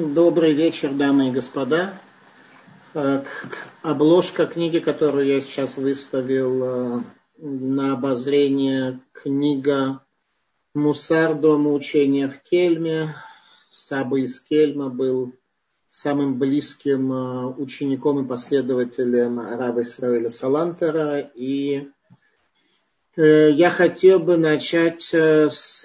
Добрый вечер, дамы и господа. Э, обложка книги, которую я сейчас выставил э, на обозрение, книга «Мусар. Дома учения в Кельме». Саба из Кельма был самым близким э, учеником и последователем раба Исраэля Салантера и я хотел бы начать э, с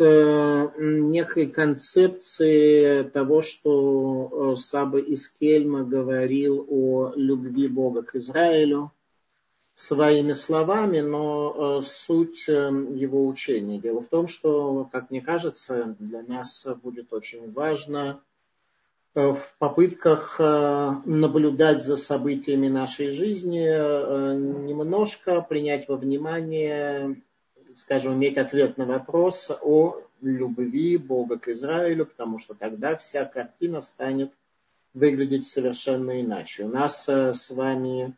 некой концепции того, что э, Саба из Кельма говорил о любви Бога к Израилю своими словами, но суть его учения. Дело в том, что, как мне кажется, для нас будет очень важно в попытках наблюдать за событиями нашей жизни, немножко принять во внимание скажем, иметь ответ на вопрос о любви Бога к Израилю, потому что тогда вся картина станет выглядеть совершенно иначе. У нас э, с вами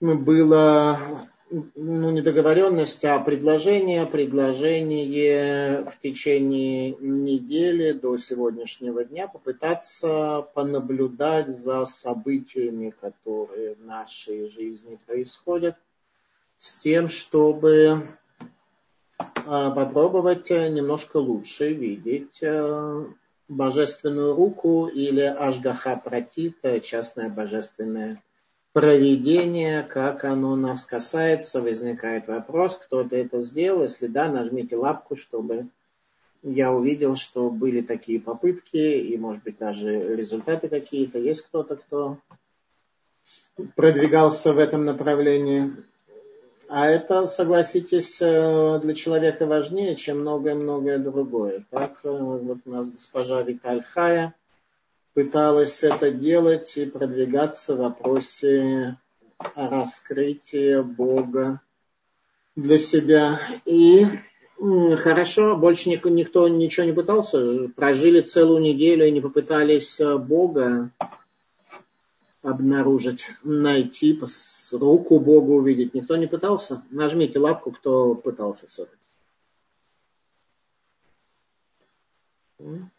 было ну, не договоренность, а предложение, предложение в течение недели до сегодняшнего дня попытаться понаблюдать за событиями, которые в нашей жизни происходят – с тем, чтобы а, попробовать немножко лучше видеть э, божественную руку или ажгаха протит, частное божественное проведение, как оно нас касается, возникает вопрос, кто-то это сделал, если да, нажмите лапку, чтобы я увидел, что были такие попытки, и, может быть, даже результаты какие-то. Есть кто-то, кто продвигался в этом направлении. А это, согласитесь, э, для человека важнее, чем многое-многое другое. Так, э, вот у нас госпожа Виталь Хая пыталась это делать и продвигаться в вопросе раскрытия Бога для себя. И хорошо, больше никто, ничего не пытался. Прожили целую неделю и не попытались э, Бога обнаружить, найти, руку Бога увидеть. Никто не пытался? Нажмите лапку, кто пытался все-таки.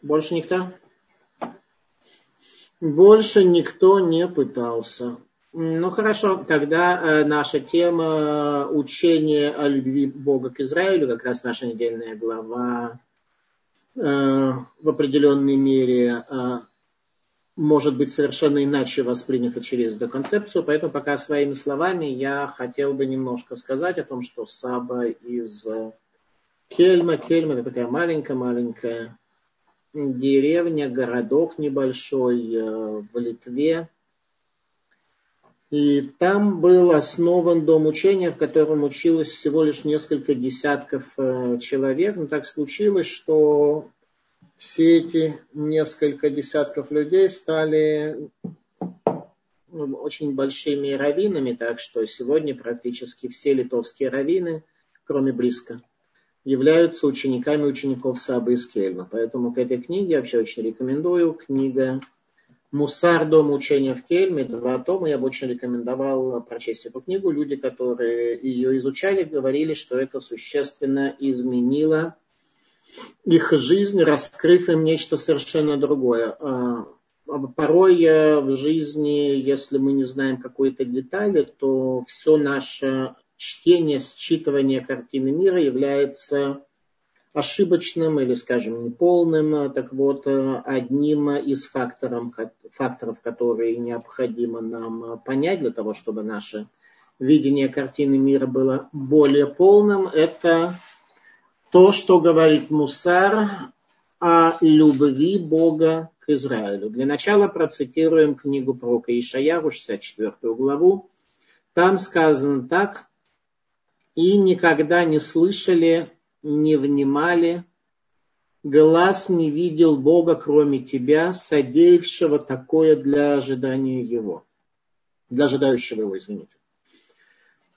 Больше никто? Больше никто не пытался. Ну хорошо, тогда э, наша тема э, учение о любви Бога к Израилю, как раз наша недельная глава, э, в определенной мере может быть совершенно иначе воспринято через эту концепцию, поэтому пока своими словами я хотел бы немножко сказать о том, что Саба из Кельма, Кельма это такая маленькая-маленькая деревня, городок небольшой э, в Литве. И там был основан дом учения, в котором училось всего лишь несколько десятков э, человек. Но так случилось, что все эти несколько десятков людей стали ну, очень большими раввинами, так что сегодня практически все литовские раввины, кроме близко, являются учениками учеников Сабы из Кельна. Поэтому к этой книге я вообще очень рекомендую. Книга «Мусар. Дом учения в Кельме». Два тома. Я бы очень рекомендовал прочесть эту книгу. Люди, которые ее изучали, говорили, что это существенно изменило их жизнь, раскрыв им нечто совершенно другое. А, порой в жизни, если мы не знаем какой-то детали, то все наше чтение, считывание картины мира является ошибочным или, скажем, неполным. Так вот, одним из факторов, факторов, которые необходимо нам понять для того, чтобы наше видение картины мира было более полным, это то, что говорит Мусар о любви Бога к Израилю. Для начала процитируем книгу пророка Ишаяру, 64 главу. Там сказано так. «И никогда не слышали, не внимали, глаз не видел Бога, кроме тебя, содеявшего такое для ожидания Его». Для ожидающего Его, извините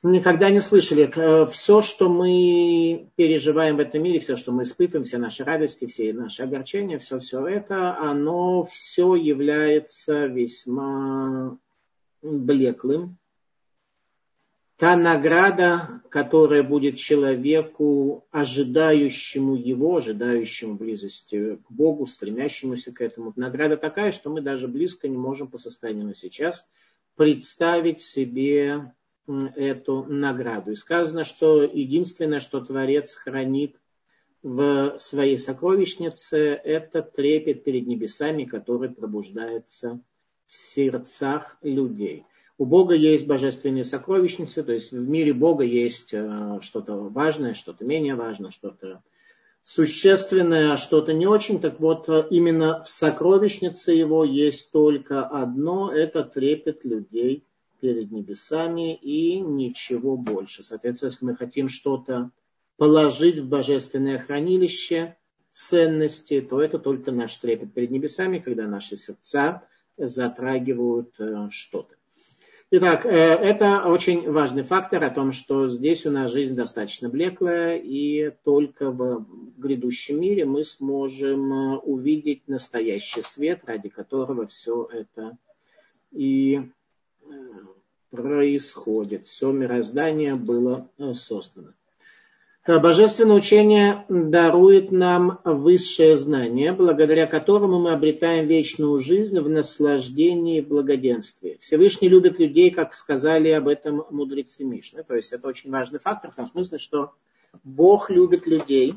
никогда не слышали. Э, все, что мы переживаем в этом мире, все, что мы испытываем, все наши радости, все наши огорчения, все, все это, оно все является весьма блеклым. Та награда, которая будет человеку, ожидающему его, ожидающему близости к Богу, стремящемуся к этому. Награда такая, что мы даже близко не можем по состоянию на сейчас представить себе эту награду. И сказано, что единственное, что Творец хранит в своей сокровищнице, это трепет перед небесами, который пробуждается в сердцах людей. У Бога есть божественные сокровищницы, то есть в мире Бога есть э, что-то важное, что-то менее важное, что-то существенное, а что-то не очень. Так вот, э, именно в сокровищнице его есть только одно, это трепет людей перед небесами и ничего больше. Соответственно, если мы хотим что-то положить в божественное хранилище ценности, то это только наш трепет перед небесами, когда наши сердца затрагивают э, что-то. Итак, э, это очень важный фактор о том, что здесь у нас жизнь достаточно блеклая, и только в грядущем мире мы сможем э, увидеть настоящий свет, ради которого все это и э, происходит. Все мироздание было создано. Божественное учение дарует нам высшее знание, благодаря которому мы обретаем вечную жизнь в наслаждении и благоденствии. Всевышний любит людей, как сказали об этом мудрецы Мишны. То есть это очень важный фактор в том смысле, что Бог любит людей.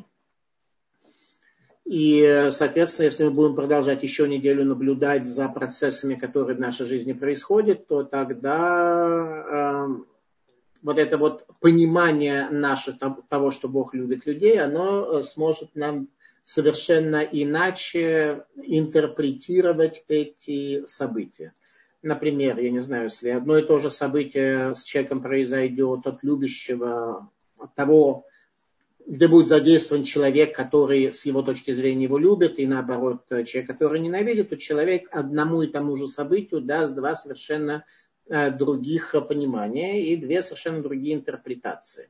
И, соответственно, если мы будем продолжать еще неделю наблюдать за процессами, которые в нашей жизни происходят, то тогда эм, вот это вот понимание наше того, что Бог любит людей, оно э, сможет нам совершенно иначе интерпретировать эти события. Например, я не знаю, если одно и то же событие с человеком произойдет от любящего, от того, где будет задействован человек, который с его точки зрения его любит, и наоборот, человек, который ненавидит, то человек одному и тому же событию даст два совершенно Э, других понимания и две совершенно другие интерпретации.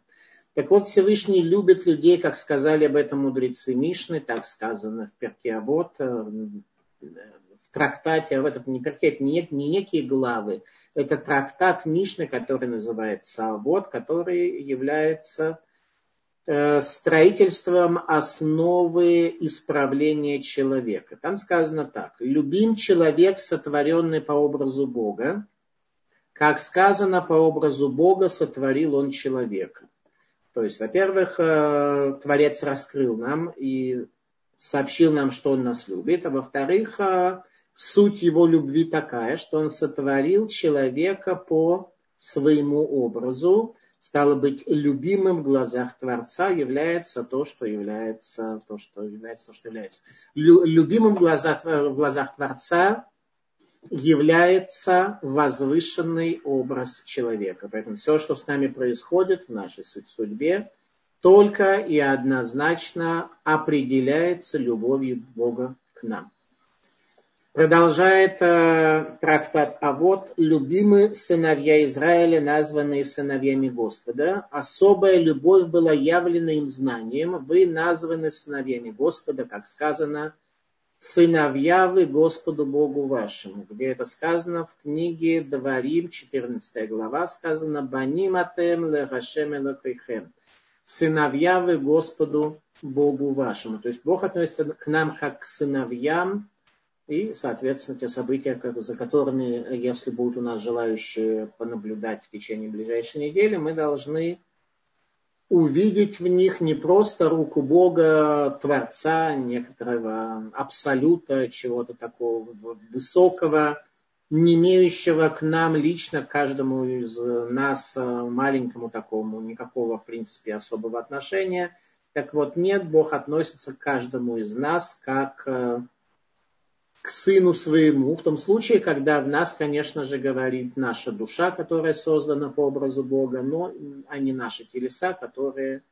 Так вот, Всевышний любит людей, как сказали об этом мудрецы Мишны, так сказано в Перке Авод, э, в трактате, в этом не Перке, это не, не некие главы, это трактат Мишны, который называется Авод, который является э, строительством основы исправления человека. Там сказано так. Любим человек, сотворенный по образу Бога, как сказано, по образу Бога сотворил он человека. То есть, во-первых, э, Творец раскрыл нам и сообщил нам, что он нас любит, а во-вторых, э, суть его любви такая, что он сотворил человека по своему образу, стало быть, любимым в глазах Творца является то, что является, то, что является, то, что является. Любимым в глазах, в глазах Творца является возвышенный образ человека. Поэтому все, что с нами происходит в нашей судьбе, только и однозначно определяется любовью Бога к нам. Продолжает э, трактат А вот любимые сыновья Израиля, названные сыновьями Господа, особая любовь была явлена им знанием, вы названы сыновьями Господа, как сказано, сыновья вы Господу Богу вашему. Где это сказано? В книге Дварим, 14 глава, сказано Баним атем лехашем элокейхем. Сыновья вы Господу Богу вашему. То есть Бог относится к нам как к сыновьям, и, соответственно, те события, за которыми, если будут у нас желающие понаблюдать в течение ближайшей недели, мы должны увидеть в них не просто руку Бога, Творца, некоторого абсолюта, чего-то такого высокого, не имеющего к нам лично, к каждому из нас, э, маленькому такому, никакого, в принципе, особого отношения. Так вот, нет, Бог относится к каждому из нас как э, к сыну своему, в том случае, когда в нас, конечно же, говорит наша душа, которая создана по образу Бога, но а не наши телеса, которые,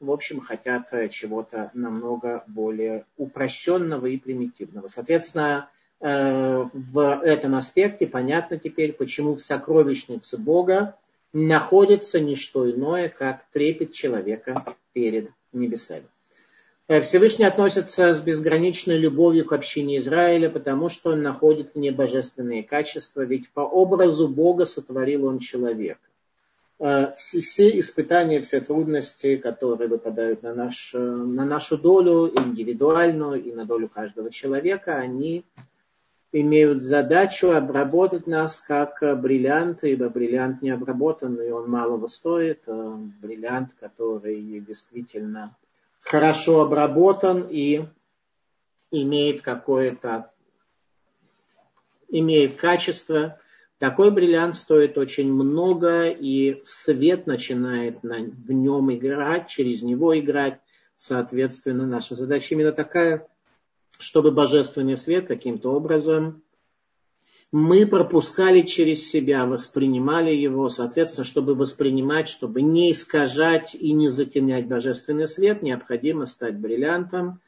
в общем, хотят чего-то намного более упрощенного и примитивного. Соответственно, э, в этом аспекте понятно теперь, почему в сокровищнице Бога находится не что иное, как трепет человека перед небесами. Э, Всевышний относится с безграничной любовью к общине Израиля, потому что он находит в ней божественные качества, ведь по образу Бога сотворил он человека. э, все, испытания, все трудности, которые выпадают на, наш, на нашу долю, индивидуальную и на долю каждого человека, они имеют задачу обработать нас как бриллиант, ибо бриллиант не обработанный, он малого стоит. Бриллиант, который действительно хорошо обработан и имеет какое-то имеет качество. Такой бриллиант стоит очень много, и свет начинает на, в нем играть, через него играть. Соответственно, наша задача именно такая, чтобы божественный свет каким-то образом мы пропускали через себя, воспринимали его, соответственно, чтобы воспринимать, чтобы не искажать и не затемнять божественный свет, необходимо стать бриллиантом,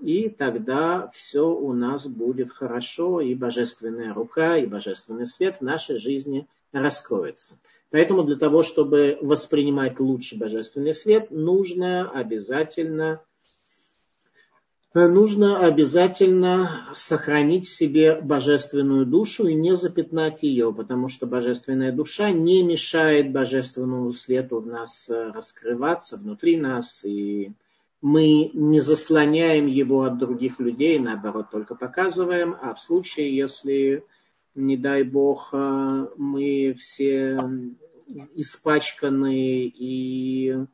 и тогда все у нас будет хорошо, и божественная рука, и божественный свет в нашей жизни раскроется. Поэтому для того, чтобы воспринимать лучше божественный свет, нужно обязательно нужно обязательно сохранить в себе божественную душу и не запятнать ее, потому что божественная душа не мешает божественному свету в нас раскрываться внутри нас, и мы не заслоняем его от других людей, наоборот, только показываем, а в случае, если, не дай бог, мы все испачканы и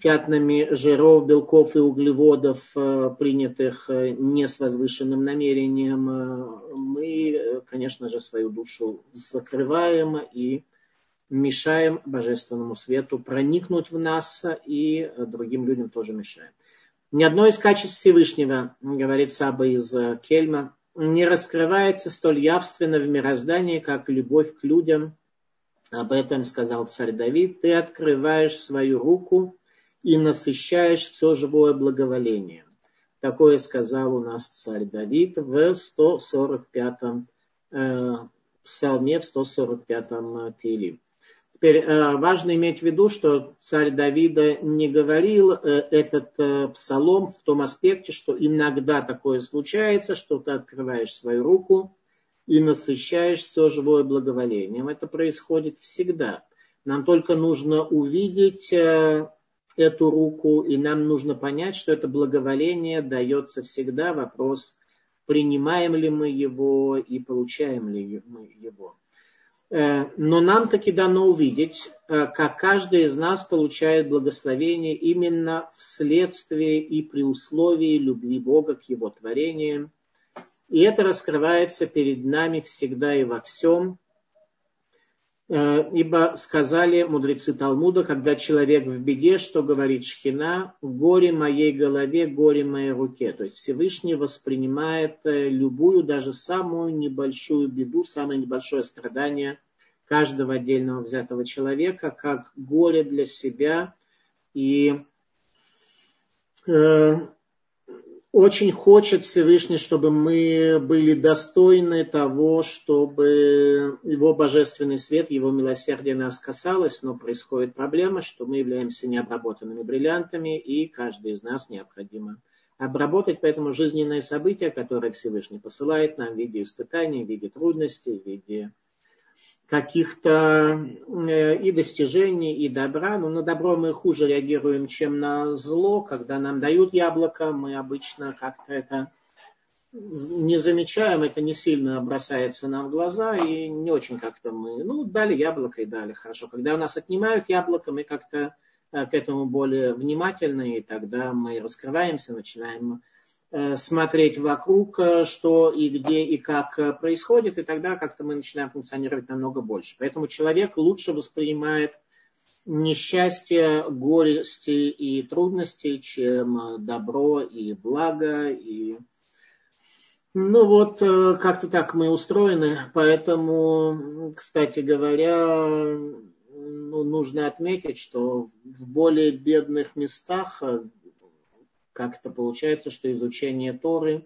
пятнами жиров, белков и углеводов, э, принятых э, не с возвышенным намерением, э, мы, конечно же, свою душу закрываем и мешаем божественному свету проникнуть в нас и другим людям тоже мешаем. Ни одно из качеств Всевышнего, говорит Саба из Кельма, не раскрывается столь явственно в мироздании, как любовь к людям – об этом сказал царь Давид. Ты открываешь свою руку и насыщаешь все живое благоволение. Такое сказал у нас царь Давид в 145-м э, псалме, в 145-м Тиле. Теперь э, важно иметь в виду, что царь Давида не говорил э, этот э, псалом в том аспекте, что иногда такое случается, что ты открываешь свою руку и насыщаешь все живое благоволением. Это происходит всегда. Нам только нужно увидеть э, эту руку, и нам нужно понять, что это благоволение дается всегда. Вопрос, принимаем ли мы его и получаем ли мы его. Э, но нам таки дано увидеть, э, как каждый из нас получает благословение именно вследствие и при условии любви Бога к его творениям, и это раскрывается перед нами всегда и во всем. Э, ибо сказали мудрецы Талмуда, когда человек в беде, что говорит Шхина, горе моей голове, горе моей руке. То есть Всевышний воспринимает э, любую, даже самую небольшую беду, самое небольшое страдание каждого отдельного взятого человека, как горе для себя. И э, очень хочет Всевышний, чтобы мы были достойны того, чтобы его божественный свет, его милосердие нас касалось, но происходит проблема, что мы являемся необработанными бриллиантами, и каждый из нас необходимо обработать. Поэтому жизненные события, которые Всевышний посылает нам в виде испытаний, в виде трудностей, в виде каких-то э, и достижений, и добра. Но на добро мы хуже реагируем, чем на зло. Когда нам дают яблоко, мы обычно как-то это не замечаем, это не сильно бросается нам в глаза, и не очень как-то мы, ну, дали яблоко и дали, хорошо. Когда у нас отнимают яблоко, мы как-то э, к этому более внимательны, и тогда мы раскрываемся, начинаем смотреть вокруг, э, что и где и как э, происходит, и тогда как-то мы начинаем функционировать намного больше. Поэтому человек лучше воспринимает несчастье, горести и трудности, чем добро и благо. И... Ну вот, как-то так мы устроены, поэтому, кстати говоря, ну, нужно отметить, что в более бедных местах, как это получается, что изучение Торы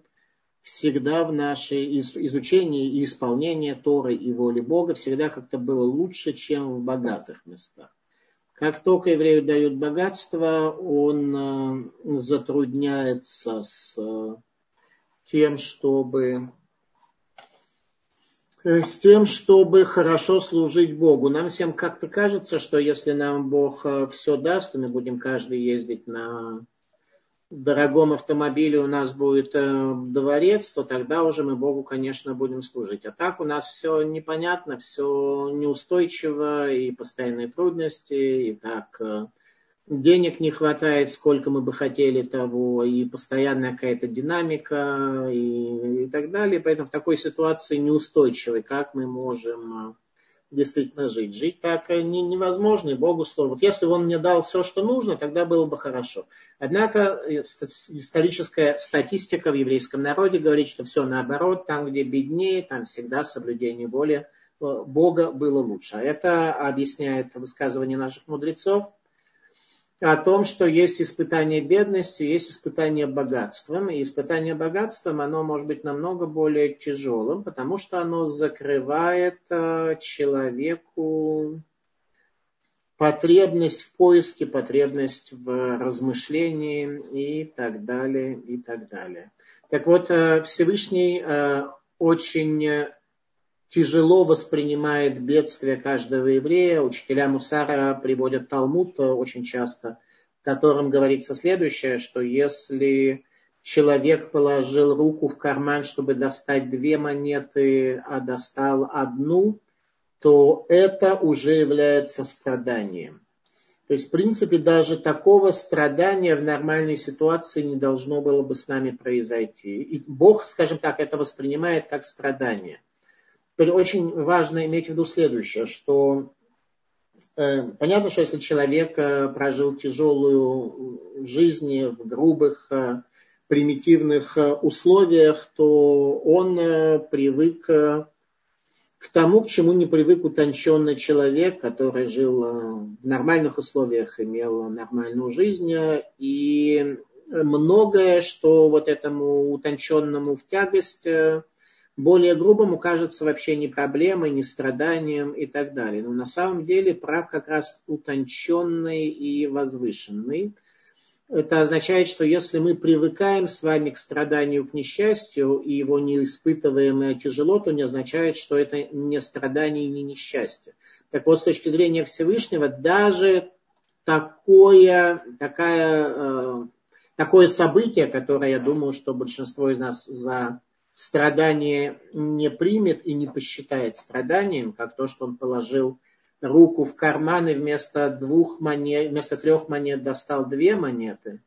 всегда в нашей изучении и исполнении Торы и воли Бога всегда как-то было лучше, чем в богатых местах. Как только еврею дают богатство, он э, затрудняется с э, тем, чтобы Э, с тем, чтобы хорошо служить Богу. Нам всем как-то кажется, что если нам Бог все даст, мы будем каждый ездить на дорогом автомобиле, у нас будет э, дворец, то тогда уже мы Богу, конечно, будем служить. А так у нас все непонятно, все неустойчиво, и постоянные трудности, и так денег не хватает, сколько мы бы хотели того, и постоянная какая-то динамика и, и так далее. Поэтому в такой ситуации неустойчивой, как мы можем э, действительно жить. Жить так э, не, невозможно, и Богу слово. Вот если бы он мне дал все, что нужно, тогда было бы хорошо. Однако э, историческая статистика в еврейском народе говорит, что все наоборот, там, где беднее, там всегда соблюдение воли Бога было лучше. А это объясняет высказывание наших мудрецов – о том, что есть испытание бедностью, есть испытание богатством. И испытание богатством, оно может быть намного более тяжелым, потому что оно закрывает э, человеку потребность в поиске, потребность в размышлении и так далее, и так далее. Так вот, э, Всевышний э, очень тяжело воспринимает бедствие каждого еврея. Учителя Мусара приводят Талмуд очень часто, в котором говорится следующее, что если человек положил руку в карман, чтобы достать две монеты, а достал одну, то это уже является страданием. То есть, в принципе, даже такого страдания в нормальной ситуации не должно было бы с нами произойти. И Бог, скажем так, это воспринимает как страдание – очень важно иметь в виду следующее, что э, понятно, что если человек э, прожил тяжелую жизнь в грубых, э, примитивных условиях, то он привык к тому, к чему не привык утонченный человек, который жил в нормальных условиях, имел нормальную жизнь. И многое, что вот этому утонченному в тягость, более грубому кажется вообще не проблемой, не страданием и так далее. Но на самом деле прав как раз утонченный и возвышенный. Это означает, что если мы привыкаем с вами к страданию, к несчастью, и его не испытываем тяжело, то не означает, что это не страдание и не несчастье. Так вот, с точки зрения Всевышнего, даже такое, такая, э, такое событие, которое, я думаю, что большинство из нас за страдание не примет и не посчитает страданием, как то, что он положил руку в карман и вместо двух монет, вместо трех монет достал две монеты.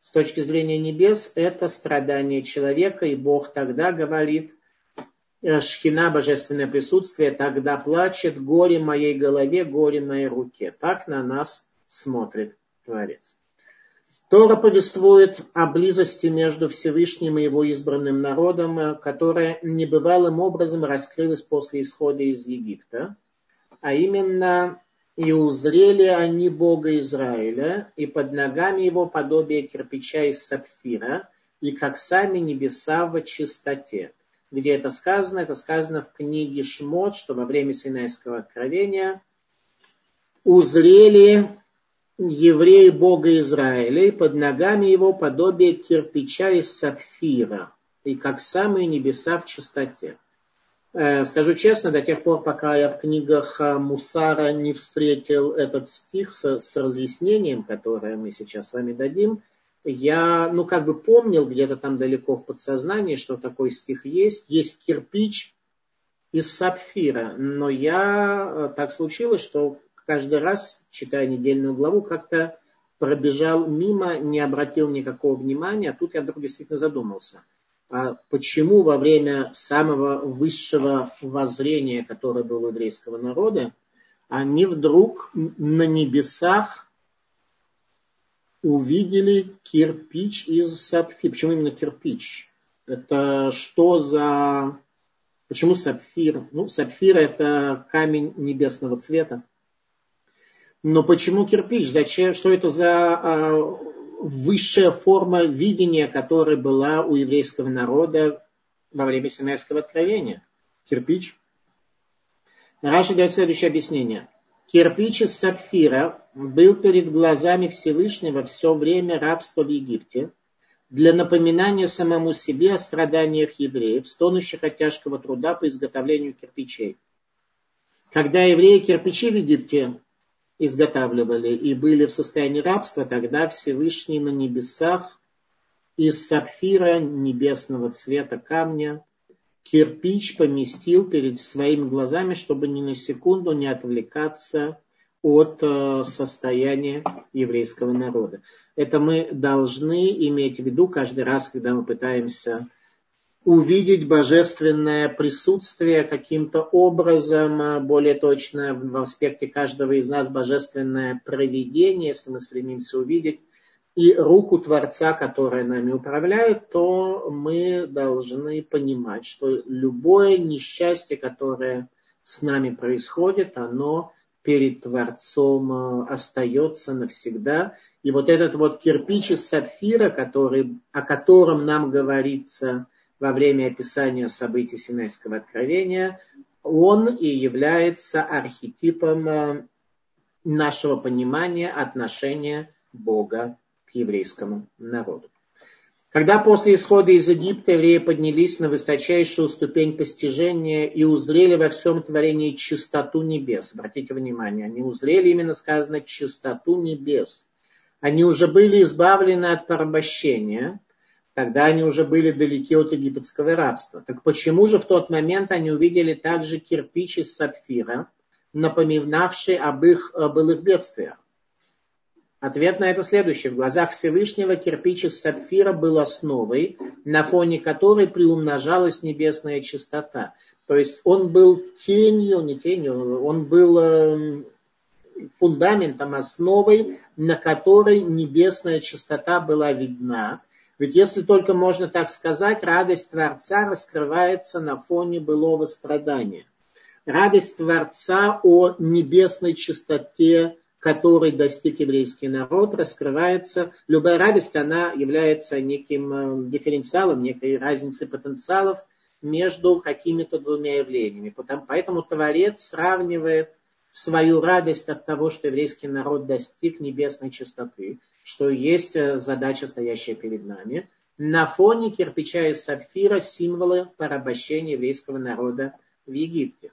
С точки зрения небес это страдание человека, и Бог тогда говорит, «Э, Шхина, божественное присутствие, тогда плачет горе моей голове, горе моей руке. Так на нас смотрит Творец. Тора повествует о близости между Всевышним и его избранным народом, которая небывалым образом раскрылась после исхода из Египта, а именно и узрели они Бога Израиля, и под ногами его подобие кирпича из сапфира, и как сами небеса в чистоте. Где это сказано? Это сказано в книге Шмот, что во время Синайского откровения узрели евреи Бога Израиля, и под ногами его подобие кирпича из сапфира, и как самые небеса в чистоте. Э, скажу честно, до тех пор, пока я в книгах э, Мусара не встретил этот стих с, разъяснением, которое мы сейчас с вами дадим, я, ну, как бы помнил где-то там далеко в подсознании, что такой стих есть. Есть кирпич из сапфира, но я, э, так случилось, что каждый раз, читая недельную главу, как-то пробежал мимо, не обратил никакого внимания, тут я вдруг действительно задумался. А почему во время самого высшего воззрения, которое было у еврейского народа, они вдруг на небесах увидели кирпич из сапфира. Почему именно кирпич? Это что за... Почему сапфир? Ну, сапфир это камень небесного цвета. Но почему кирпич? Зачем? Что это за а, высшая форма видения, которая была у еврейского народа во время Синайского откровения? Кирпич. Раша дает следующее объяснение. Кирпич из сапфира был перед глазами Всевышнего все время рабства в Египте, для напоминания самому себе о страданиях евреев, стонущих от тяжкого труда по изготовлению кирпичей. Когда евреи кирпичи в Египте изготавливали и были в состоянии рабства, тогда Всевышний на небесах из сапфира небесного цвета камня кирпич поместил перед своими глазами, чтобы ни на секунду не отвлекаться от э, состояния еврейского народа. Это мы должны иметь в виду каждый раз, когда мы пытаемся увидеть божественное присутствие каким-то образом, э, более точно в аспекте каждого из нас божественное проведение, если мы стремимся увидеть, и руку Творца, которая нами управляет, то мы должны понимать, что любое несчастье, которое с нами происходит, оно перед Творцом э, остается навсегда. И вот этот вот кирпич из сапфира, который, о котором нам говорится во время описания событий Синайского откровения, он и является архетипом э, нашего понимания отношения Бога к еврейскому народу. Когда после исхода из Египта евреи поднялись на высочайшую ступень постижения и узрели во всем творении чистоту небес, обратите внимание, они узрели именно сказано чистоту небес. Они уже были избавлены от порабощения, тогда они уже были далеки от египетского рабства. Так почему же в тот момент они увидели также кирпич из сапфира, напоминавший об их былых бедствиях? Ответ на это следующий. В глазах Всевышнего кирпич из сапфира был основой, на фоне которой приумножалась небесная чистота. То есть он был тенью, не тенью, он был эм, фундаментом, основой, на которой небесная чистота была видна. Ведь если только можно так сказать, радость Творца раскрывается на фоне былого страдания. Радость Творца о небесной чистоте который достиг еврейский народ, раскрывается. Любая радость, она является неким э, дифференциалом, некой разницей потенциалов между какими-то двумя явлениями. Поэтому Творец сравнивает свою радость от того, что еврейский народ достиг небесной чистоты, что есть э, задача, стоящая перед нами, на фоне кирпича из сапфира символы порабощения еврейского народа в Египте.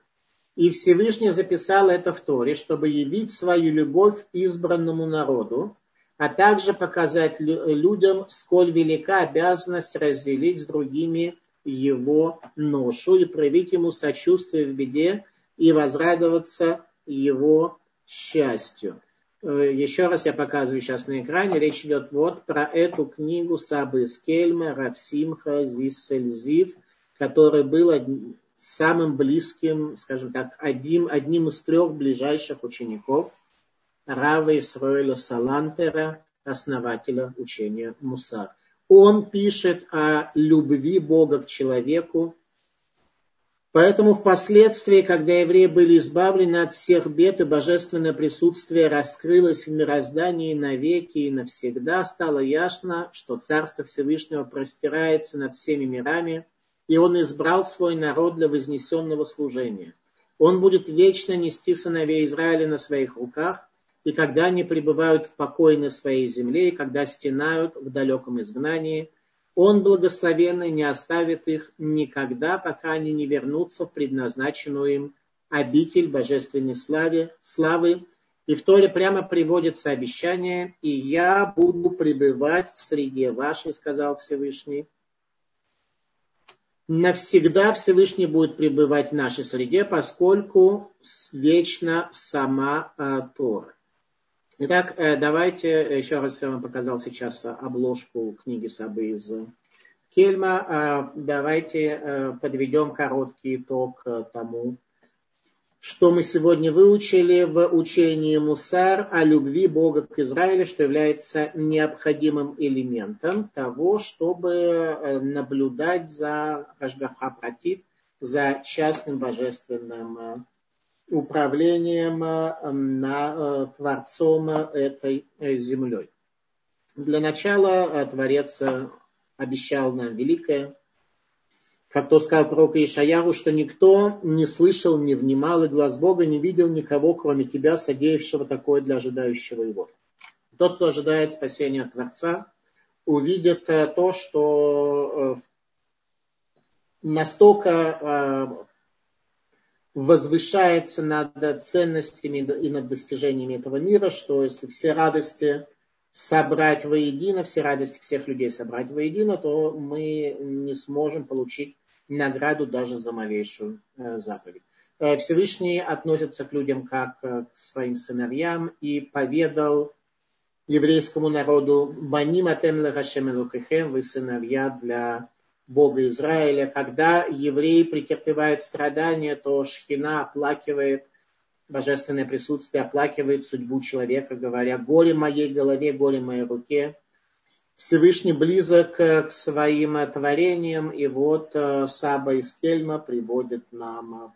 И Всевышний записал это в Торе, чтобы явить свою любовь избранному народу, а также показать людям, сколь велика обязанность разделить с другими его ношу и проявить ему сочувствие в беде и возрадоваться его счастью. Еще раз я показываю сейчас на экране. Речь идет вот про эту книгу Сабы Скельма, Равсимха, Зиссельзив, который был самым близким, скажем так, одним, одним из трех ближайших учеников Рава Исроэля Салантера, основателя учения Мусар. Он пишет о любви Бога к человеку, Поэтому впоследствии, когда евреи были избавлены от всех бед, и божественное присутствие раскрылось в мироздании навеки и навсегда, стало ясно, что Царство Всевышнего простирается над всеми мирами, и он избрал свой народ для вознесенного служения. Он будет вечно нести сыновей Израиля на своих руках, и когда они пребывают в покое на своей земле, и когда стенают в далеком изгнании, он благословенный не оставит их никогда, пока они не вернутся в предназначенную им обитель божественной славе, славы. И в Торе прямо приводится обещание, «И я буду пребывать в среде вашей», сказал Всевышний, навсегда Всевышний будет пребывать в нашей среде, поскольку вечно сама э, Тора. Итак, э, давайте еще раз я вам показал сейчас обложку книги Сабы из Кельма. Э, давайте подведем короткий итог тому, что мы сегодня выучили в учении Мусар о любви Бога к Израилю, что является необходимым элементом того, чтобы э, наблюдать за Хашгаха Пратит, за частным божественным э, управлением э, на Творцом этой землей. Для начала Творец обещал нам великое, как то сказал пророк Ишаяру, что никто не слышал, не внимал, и глаз Бога не видел никого, кроме тебя, содеявшего такое для ожидающего его. Тот, кто ожидает спасения Творца, увидит то, что настолько возвышается над ценностями и над достижениями этого мира, что если все радости собрать воедино, все радости всех людей собрать воедино, то мы не сможем получить награду даже за малейшую э, заповедь. Э, Всевышний относится к людям как э, к своим сыновьям и поведал еврейскому народу «Баним атем вы сыновья для Бога Израиля. Когда еврей претерпевает страдания, то Шхина оплакивает божественное присутствие, оплакивает судьбу человека, говоря, горе моей голове, горе моей руке. Всевышний близок к своим творениям, и вот э, Саба из Кельма приводит нам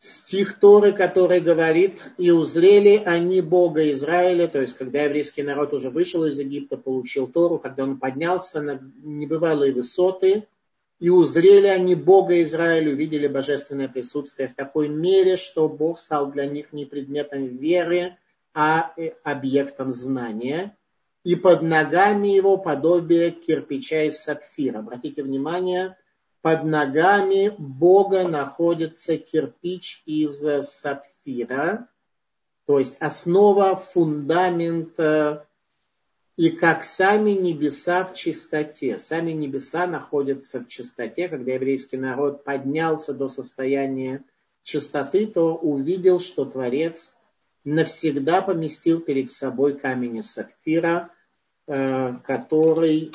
стих Торы, который говорит, и узрели они Бога Израиля, то есть когда еврейский народ уже вышел из Египта, получил Тору, когда он поднялся на небывалые высоты, и узрели они Бога Израиля, увидели божественное присутствие в такой мере, что Бог стал для них не предметом веры, а э, объектом знания. И под ногами его подобие кирпича из сапфира. Обратите внимание, под ногами Бога находится кирпич из сапфира, то есть основа, фундамент и как сами небеса в чистоте. Сами небеса находятся в чистоте. Когда еврейский народ поднялся до состояния чистоты, то увидел, что Творец навсегда поместил перед собой камень из сапфира, э, который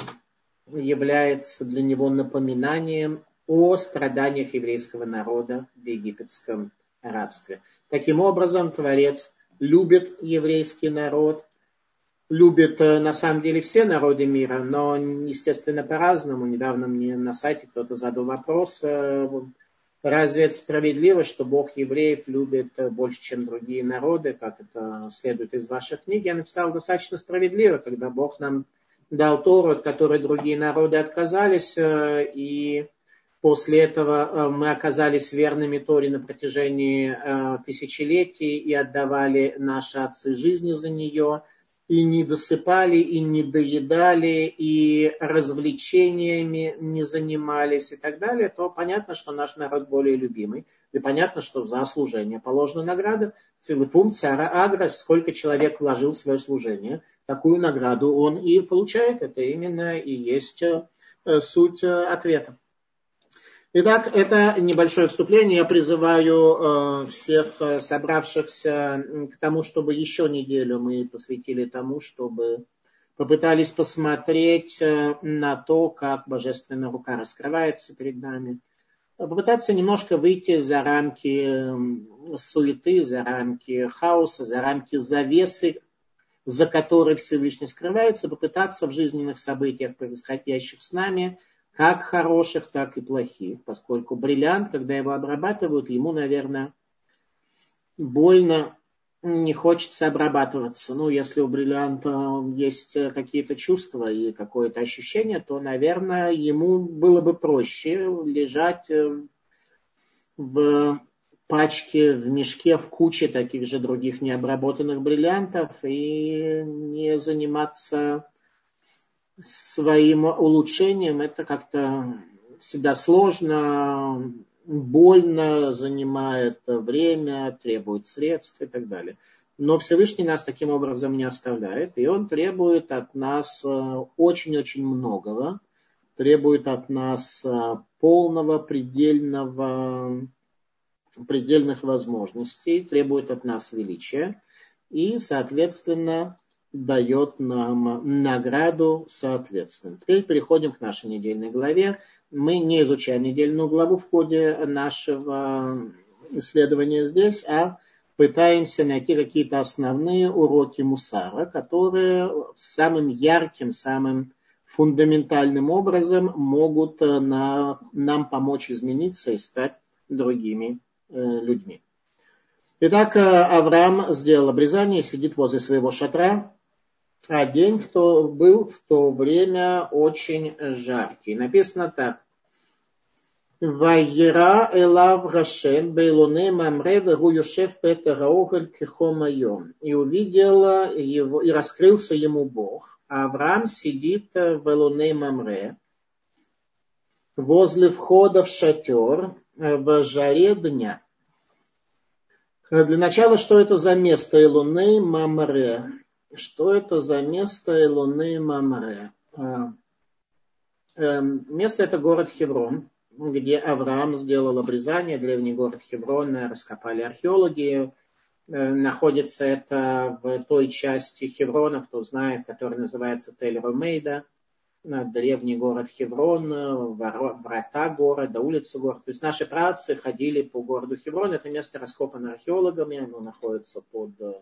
является для него напоминанием о страданиях еврейского народа в египетском рабстве. Таким образом, Творец любит еврейский народ, любит э, на самом деле все народы мира, но, естественно, по-разному. Недавно мне на сайте кто-то задал вопрос, э, разве это справедливо, что Бог евреев любит э, больше, чем другие народы, как это следует из ваших книг? Я написал достаточно справедливо, когда Бог нам дал Тору, от которой другие народы отказались, э, и после этого э, мы оказались верными Торе на протяжении э, тысячелетий и отдавали наши отцы жизни за нее, и не досыпали, и не доедали, и развлечениями не занимались и так далее, то понятно, что наш народ более любимый. И понятно, что за служение положена награда. Целый функция агра, сколько человек вложил в свое служение – такую награду он и получает. Это именно и есть э, суть э, ответа. Итак, это небольшое вступление. Я призываю э, всех собравшихся к тому, чтобы еще неделю мы посвятили тому, чтобы попытались посмотреть на то, как божественная рука раскрывается перед нами. Попытаться немножко выйти за рамки суеты, за рамки хаоса, за рамки завесы, за которой Всевышний скрывается, попытаться в жизненных событиях, происходящих с нами, как хороших, так и плохих, поскольку бриллиант, когда его обрабатывают, ему, наверное, больно не хочется обрабатываться. Ну, если у бриллианта есть какие-то чувства и какое-то ощущение, то, наверное, ему было бы проще лежать в пачке, в мешке, в куче таких же других необработанных бриллиантов и не заниматься своим улучшением. Это как-то всегда сложно, больно, занимает время, требует средств и так далее. Но Всевышний нас таким образом не оставляет, и Он требует от нас э, очень-очень многого, требует от нас э, полного, предельного предельных возможностей, требует от нас величия и, соответственно, дает нам награду соответственно. Теперь переходим к нашей недельной главе. Мы не изучаем недельную главу в ходе нашего исследования здесь, а пытаемся найти какие-то основные уроки Мусара, которые самым ярким, самым фундаментальным образом могут на, нам помочь измениться и стать другими Э, людьми. Итак, э, Авраам сделал обрезание и сидит возле своего шатра, а день в то, был в то время очень жаркий. Написано так. Вайера элав Гашем бейлоне мамре вегу юшев петер аохель кихом И увидел его, и раскрылся ему Бог. Авраам сидит в Элуне Мамре, возле входа в шатер в жаре дня. Для начала, что это за место Элуне Мамре? Что это за место Элуне Мамре? А, эм, место это город Хеврон, где Авраам сделал обрезание, древний город Хеврон, раскопали археологи. Э, находится это в той части Хеврона, кто знает, которая называется Тель-Ромейда, древний город Хеврон, врата города, улицы города. То есть наши працы ходили по городу Хеврон. Это место раскопано археологами, оно находится под э,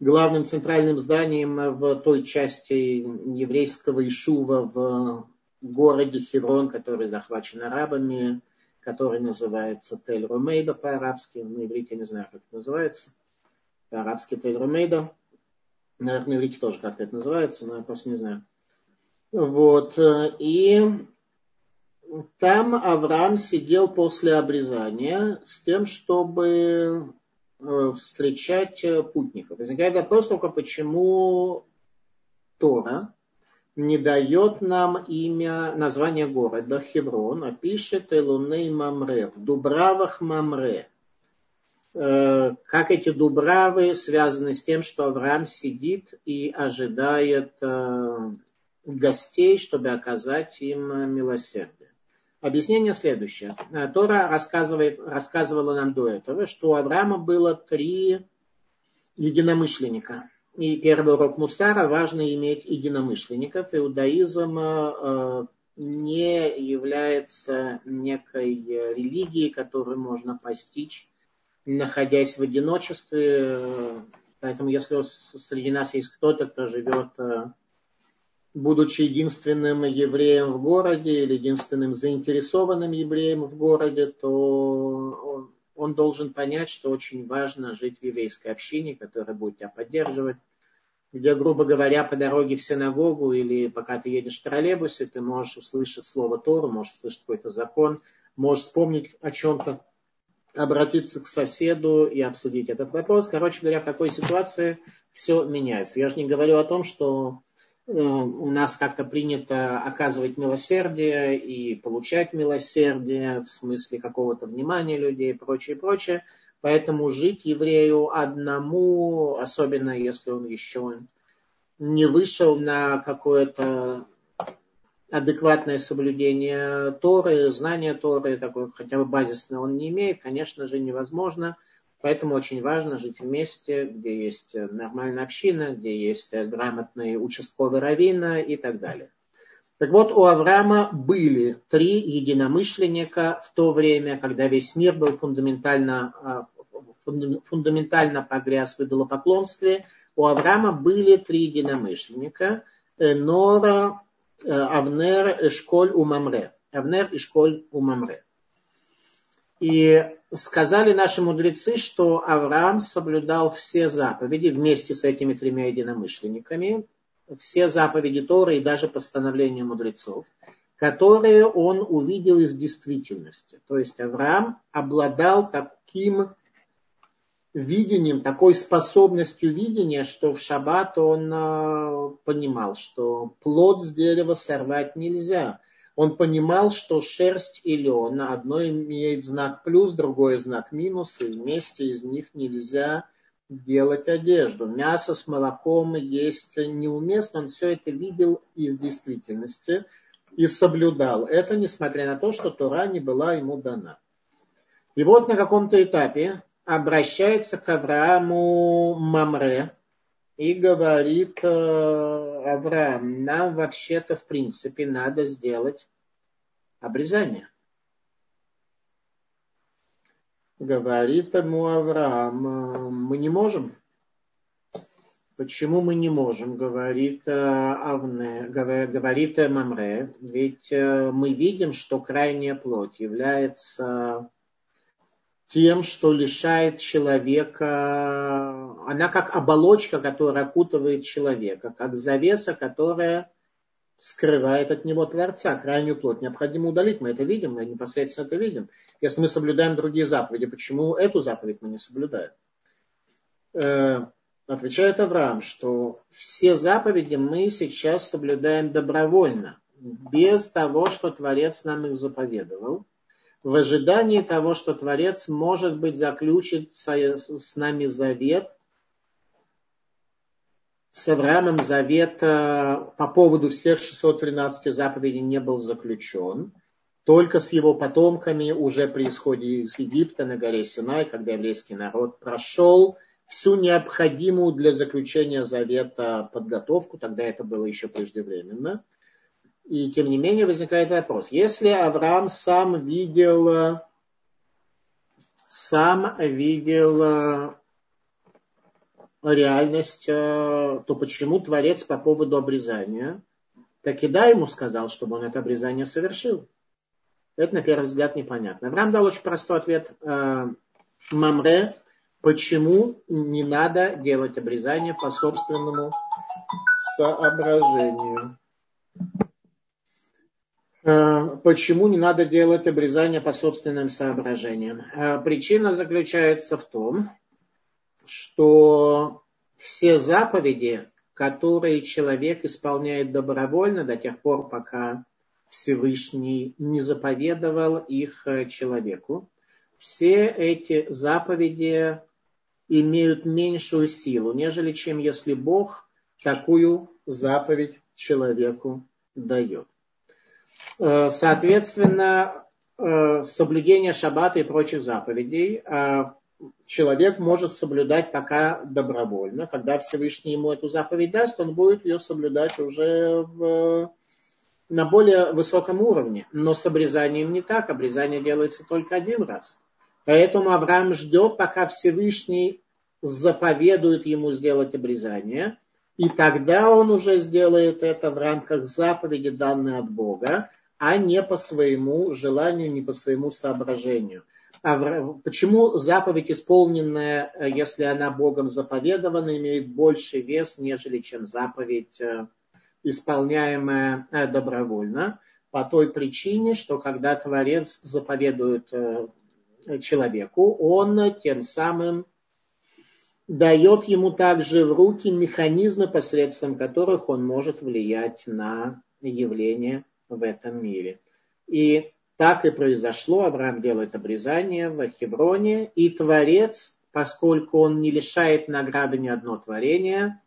главным центральным зданием в той части еврейского Ишува в городе Хеврон, который захвачен арабами, который называется Тель-Румейда по-арабски. На иврите не знаю, как это называется. По-арабски Тель-Румейда. Наверное, на иврите тоже как-то это называется, но я просто не знаю. Вот. И там Авраам сидел после обрезания с тем, чтобы э, встречать путников. Возникает вопрос только, почему Тора не дает нам имя, название города Хеврон, а пишет Элуней Мамре, в Дубравах Мамре. Э, как эти дубравы связаны с тем, что Авраам сидит и ожидает э, гостей, чтобы оказать им милосердие. Объяснение следующее. Э, Тора рассказывает, рассказывала нам до этого, что у Авраама было три единомышленника – и первый урок Мусара, важно иметь единомышленников. Иудаизм э, не является некой религией, которую можно постичь, находясь в одиночестве. Поэтому если среди нас есть кто-то, кто живет, э, будучи единственным евреем в городе или единственным заинтересованным евреем в городе, то он должен понять, что очень важно жить в еврейской общине, которая будет тебя поддерживать, где, грубо говоря, по дороге в синагогу или пока ты едешь в троллейбусе, ты можешь услышать слово Тору, можешь услышать какой-то закон, можешь вспомнить о чем-то, обратиться к соседу и обсудить этот вопрос. Короче говоря, в такой ситуации все меняется. Я же не говорю о том, что у нас как-то принято оказывать милосердие и получать милосердие в смысле какого-то внимания людей и прочее, прочее. Поэтому жить еврею одному, особенно если он еще не вышел на какое-то адекватное соблюдение Торы, знание Торы, такое хотя бы базисное он не имеет, конечно же, невозможно. Поэтому очень важно жить вместе, где есть нормальная община, где есть грамотные участковые раввины и так далее. Так вот, у Авраама были три единомышленника в то время, когда весь мир был фундаментально а, фундаментально погряз в идолопоклонстве, у Авраама были три единомышленника э, – Нора, э, Авнер, Эшколь, Умамре. Авнер, Эшколь, Умамре. И сказали наши мудрецы, что Авраам соблюдал все заповеди вместе с этими тремя единомышленниками, все заповеди Торы и даже постановления мудрецов, которые он увидел из действительности. То есть Авраам обладал таким видением, такой способностью видения, что в шаббат он э, понимал, что плод с дерева сорвать нельзя. Он понимал, что шерсть и лен, одно имеет знак плюс, другое знак минус, и вместе из них нельзя делать одежду. Мясо с молоком есть неуместно, он все это видел из действительности и соблюдал. Это несмотря на то, что Тура не была ему дана. И вот на каком-то этапе обращается к Аврааму Мамре и говорит, э, Авраам, нам вообще-то в принципе надо сделать обрезание. Говорит ему Авраам, мы не можем. Почему мы не можем, говорит, э, Авне, говорит Мамре, ведь э, мы видим, что крайняя плоть является тем, что лишает человека, она как оболочка, которая окутывает человека, как завеса, которая скрывает от него Творца, крайнюю плоть. Необходимо удалить, мы это видим, мы непосредственно это видим. Если мы соблюдаем другие заповеди, почему эту заповедь мы не соблюдаем? Э, Отвечает Авраам, что все заповеди мы сейчас соблюдаем добровольно, без того, что Творец нам их заповедовал, в ожидании того, что Творец, может быть, заключит с нами завет, с Авраамом завет по поводу всех 613 заповедей не был заключен, только с его потомками уже при исходе из Египта на горе Синай, когда еврейский народ прошел всю необходимую для заключения завета подготовку, тогда это было еще преждевременно. И тем не менее возникает вопрос, если Авраам сам видел, сам видел реальность, то почему Творец по поводу обрезания так и да ему сказал, чтобы он это обрезание совершил? Это на первый взгляд непонятно. Авраам дал очень простой ответ. Э, Мамре Почему не надо делать обрезание по собственному соображению? Э, почему не надо делать обрезание по собственным соображениям? Э, причина заключается в том, что все заповеди, которые человек исполняет добровольно до тех пор, пока Всевышний не заповедовал их э, человеку, все эти заповеди имеют меньшую силу, нежели чем если Бог такую заповедь человеку дает. Э, соответственно, э, соблюдение шаббата и прочих заповедей э, человек может соблюдать пока добровольно. Когда Всевышний ему эту заповедь даст, он будет ее соблюдать уже в, на более высоком уровне. Но с обрезанием не так. Обрезание делается только один раз. Поэтому Авраам ждет, пока Всевышний заповедует ему сделать обрезание, и тогда он уже сделает это в рамках заповеди, данной от Бога, а не по своему желанию, не по своему соображению. А почему заповедь, исполненная, если она Богом заповедована, имеет больше вес, нежели чем заповедь, э, исполняемая э, добровольно? По той причине, что когда Творец заповедует э, человеку, он тем самым дает ему также в руки механизмы, посредством которых он может влиять на явления в этом мире. И так и произошло. Авраам делает обрезание в Хевроне, и Творец, поскольку он не лишает награды ни одно творение,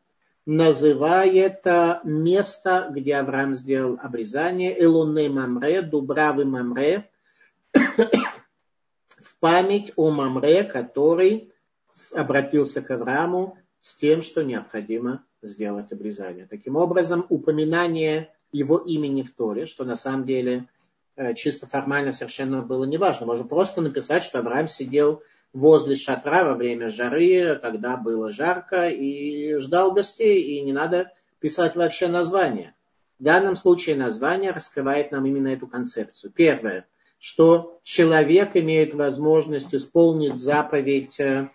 называет место, где Авраам сделал обрезание, Элуне Мамре, Дубравы Мамре, в память о Мамре, который обратился к Аврааму с тем, что необходимо сделать обрезание. Таким образом, упоминание его имени в Торе, что на самом деле э, чисто формально совершенно было неважно. Можно просто написать, что Авраам сидел возле шатра во время жары, когда было жарко, и ждал гостей, и не надо писать вообще название. В данном случае название раскрывает нам именно эту концепцию. Первое, что человек имеет возможность исполнить заповедь э,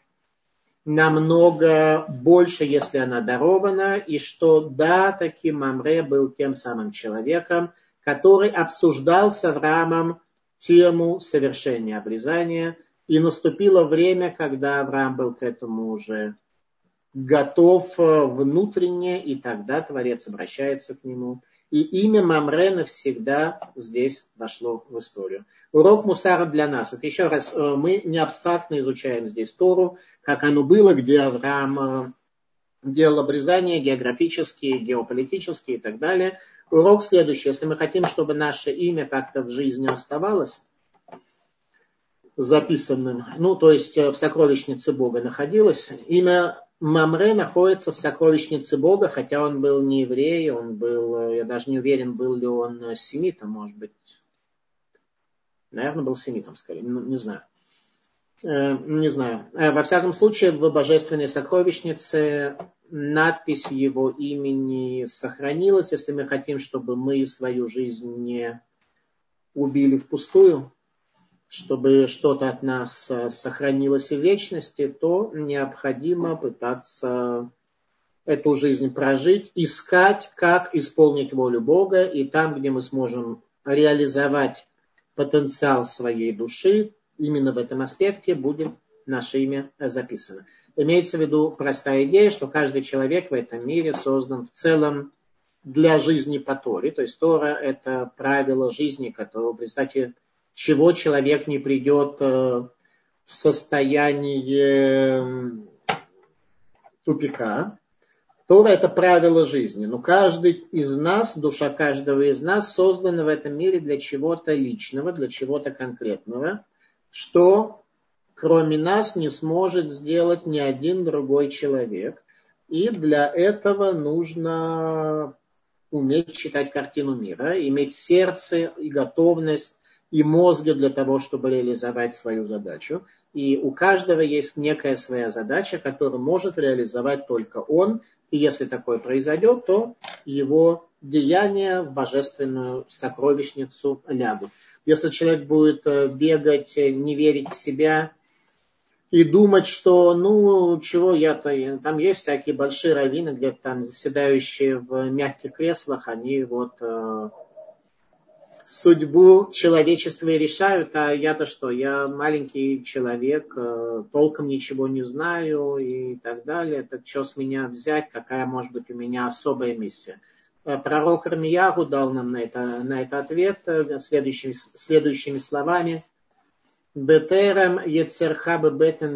намного больше, если она дарована, и что да, таки Мамре был тем самым человеком, который обсуждал с Авраамом тему совершения обрезания, и наступило время, когда Авраам был к этому уже готов э, внутренне, и тогда Творец обращается к нему и имя Мамре навсегда здесь вошло в историю. Урок Мусара для нас. Это еще раз, э, мы не абстрактно изучаем здесь Тору, как оно было, где Авраам э, делал обрезания географические, геополитические и так далее. Урок следующий. Если мы хотим, чтобы наше имя как-то в жизни оставалось записанным, ну, то есть э, в сокровищнице Бога находилось, имя Мамре находится в сокровищнице Бога, хотя он был не еврей, он был, я даже не уверен, был ли он семитом, может быть. Наверное, был семитом, скорее, ну, не знаю. Э, не знаю. Э, во всяком случае, в божественной сокровищнице надпись его имени сохранилась. Если мы хотим, чтобы мы свою жизнь не убили впустую, чтобы что-то от нас э, сохранилось в вечности, то необходимо пытаться эту жизнь прожить, искать, как исполнить волю Бога, и там, где мы сможем реализовать потенциал своей души, именно в этом аспекте будет наше имя записано. Имеется в виду простая идея, что каждый человек в этом мире создан в целом для жизни по Торе. То есть Тора – это правило жизни, которое, в чего человек не придет э, в состояние тупика. Тора – это правило жизни. Но каждый из нас, душа каждого из нас создана в этом мире для чего-то личного, для чего-то конкретного, что кроме нас не сможет сделать ни один другой человек. И для этого нужно уметь читать картину мира, иметь сердце и готовность и мозги для того, чтобы реализовать свою задачу. И у каждого есть некая своя задача, которую может реализовать только он. И если такое произойдет, то его деяния в божественную сокровищницу лягут. Если человек будет э, бегать, э, не верить в себя, и думать, что, ну, чего я-то, там есть всякие большие раввины, где-то там заседающие в мягких креслах, они вот э, судьбу человечества и решают, а я-то что, я маленький человек, э, толком ничего не знаю и так далее, так что с меня взять, какая может быть у меня особая миссия. Э, пророк Армиягу дал нам на это, на это ответ э, следующими, следующими словами – Бетерам Ецерха Бетен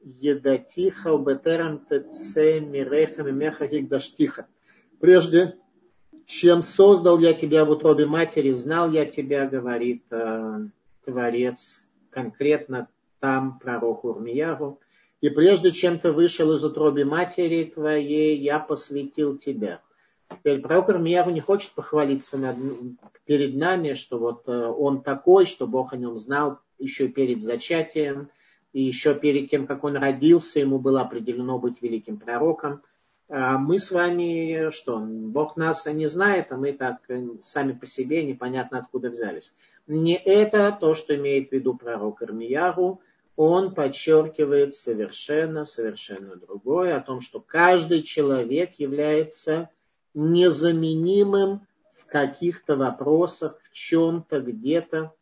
Едатиха, Бетерам Теце Миреха Мемеха Гигдаштиха. Прежде чем создал я тебя в утробе матери, знал я тебя, говорит э, Творец, конкретно там пророк Урмияру. И прежде чем ты вышел из утроби матери твоей, я посвятил тебя. Теперь пророк Ирмияру не хочет похвалиться над, перед нами, что вот э, он такой, что Бог о нем знал еще перед зачатием, и еще перед тем, как он родился, ему было определено быть великим пророком. А мы с вами что? Бог нас не знает, а мы так э, сами по себе непонятно откуда взялись. Не это то, что имеет в виду пророк Ирмияру. Он подчеркивает совершенно, совершенно другое, о том, что каждый человек является незаменимым в каких-то вопросах, в чем-то, где-то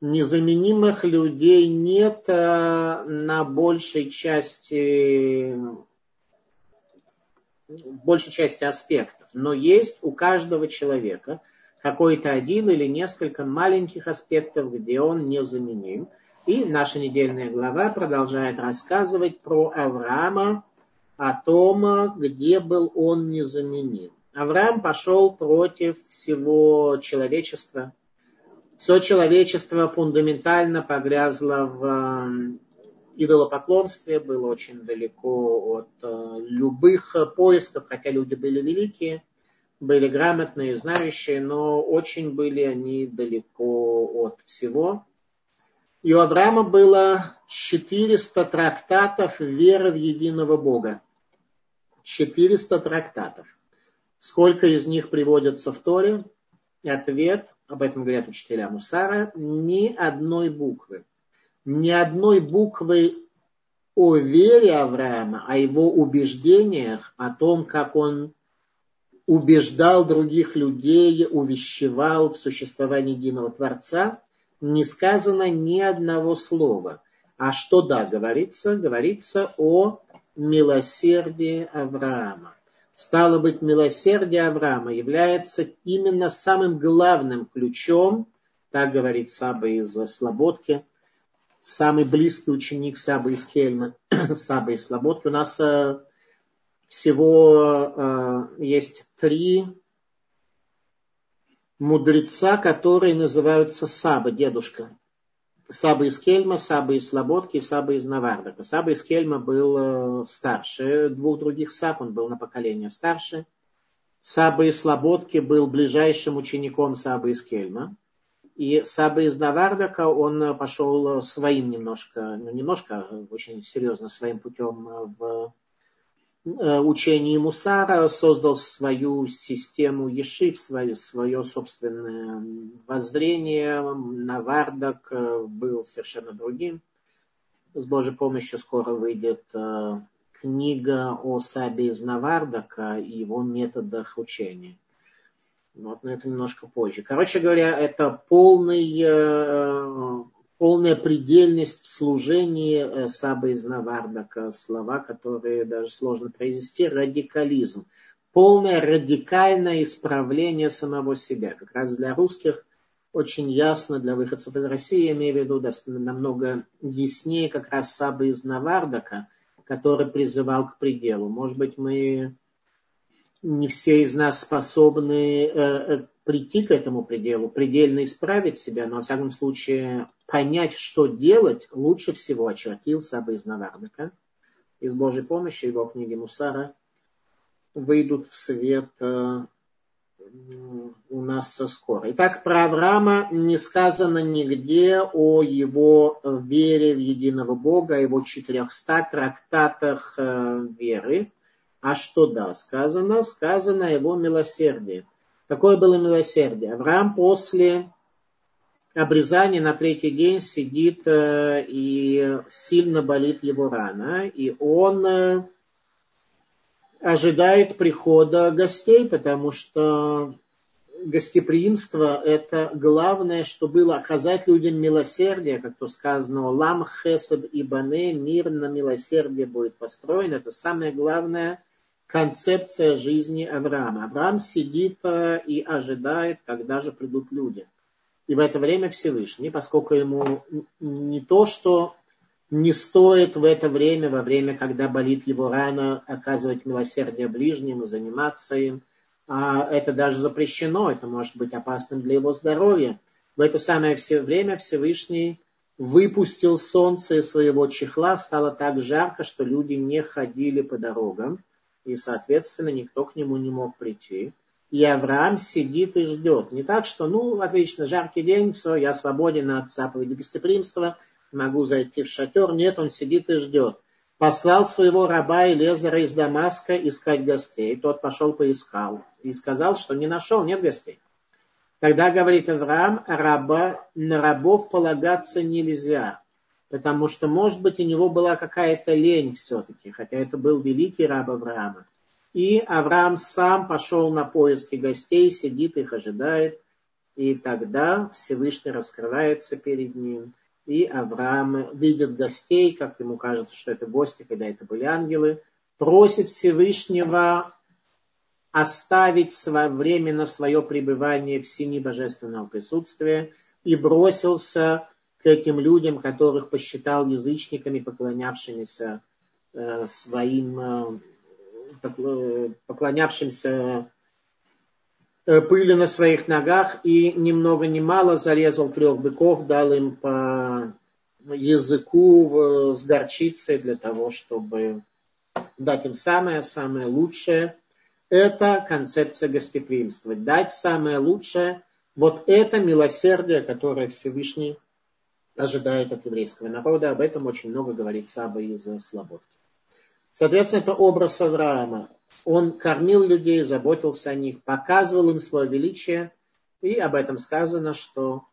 незаменимых людей нет э, на большей части большей части аспектов, но есть у каждого человека какой-то один или несколько маленьких аспектов, где он незаменим. И наша недельная глава продолжает рассказывать про Авраама, о том, где был он незаменим. Авраам пошел против всего человечества, все человечество фундаментально погрязло в эм, идолопоклонстве, было очень далеко от э, любых поисков, хотя люди были великие, были грамотные, знающие, но очень были они далеко от всего. И у Авраама было 400 трактатов веры в единого Бога. 400 трактатов. Сколько из них приводятся в Торе? Ответ об этом говорят учителя Мусара, ни одной буквы. Ни одной буквы о вере Авраама, о его убеждениях, о том, как он убеждал других людей, увещевал в существовании единого Творца, не сказано ни одного слова. А что да, говорится? Говорится о милосердии Авраама. Стало быть, милосердие Авраама является именно самым главным ключом, так говорит Саба из Слободки, самый близкий ученик Саба из Кельма, Саба из Слободки. У нас э, всего э, есть три мудреца, которые называются Саба, дедушка. Саба из Кельма, Саба из Слободки и Саба из Навардака. Саба из Кельма был э, старше двух других Саб, он был на поколение старше. Саба из Слободки был ближайшим учеником Саба из Кельма. И Саба из Навардака, он пошел своим немножко, ну немножко, а очень серьезно своим путем в Э, учении Мусара, создал свою систему Ешив, свое, свое собственное воззрение. Навардак э, был совершенно другим. С Божьей помощью скоро выйдет э, книга о Сабе из Навардака и его методах учения. Вот, но это немножко позже. Короче говоря, это полный, полная предельность в служении э, Саба из Навардака, слова, которые даже сложно произнести, радикализм. Полное радикальное исправление самого себя. Как раз для русских очень ясно, для выходцев из России, я имею в виду, намного яснее как раз Саба из Навардака, который призывал к пределу. Может быть, мы не все из нас способны э, э, прийти к этому пределу, предельно исправить себя, но, во всяком случае, понять, что делать, лучше всего очертил Саба из Навардака. И с Божьей помощью его книги Мусара выйдут в свет э, у нас скоро. Итак, про Авраама не сказано нигде о его вере в единого Бога, о его 400 трактатах э, веры. А что да, сказано? Сказано его милосердии. Какое было милосердие? Авраам после обрезания на третий день сидит э, и сильно болит его рана, и он э, ожидает прихода гостей, потому что гостеприимство – это главное, что было оказать людям милосердие, как то сказано, «Лам хесед и бане» – мир на милосердие будет построен. Это самое главное концепция жизни Авраама. Авраам сидит э, и ожидает, когда же придут люди. И в это время Всевышний, поскольку ему не то, что не стоит в это время, во время, когда болит его рана, оказывать милосердие ближним и заниматься им, а это даже запрещено, это может быть опасным для его здоровья. В это самое время Всевышний выпустил солнце из своего чехла, стало так жарко, что люди не ходили по дорогам и, соответственно, никто к нему не мог прийти. И Авраам сидит и ждет. Не так, что, ну, отлично, жаркий день, все, я свободен от заповеди гостеприимства, могу зайти в шатер. Нет, он сидит и ждет. Послал своего раба Элезера из Дамаска искать гостей. Тот пошел поискал и сказал, что не нашел, нет гостей. Тогда говорит Авраам, раба, на рабов полагаться нельзя. Потому что, может быть, у него была какая-то лень все-таки, хотя это был великий раб Авраама. И Авраам сам пошел на поиски гостей, сидит их ожидает. И тогда Всевышний раскрывается перед ним. И Авраам видит гостей, как ему кажется, что это гости, когда это были ангелы. Просит Всевышнего оставить временно свое пребывание в сине божественного присутствия и бросился к этим людям, которых посчитал язычниками, поклонявшимися э, своим, э, э, поклонявшимся пыли на своих ногах и ни много ни мало зарезал трех быков, дал им по языку с горчицей для того, чтобы дать им самое-самое лучшее. Это концепция гостеприимства. Дать самое лучшее. Вот это милосердие, которое Всевышний ожидает от еврейского народа. Об этом очень много говорит Саба из Слободки. Соответственно, это образ Авраама. Он кормил людей, заботился о них, показывал им свое величие. И об этом сказано, что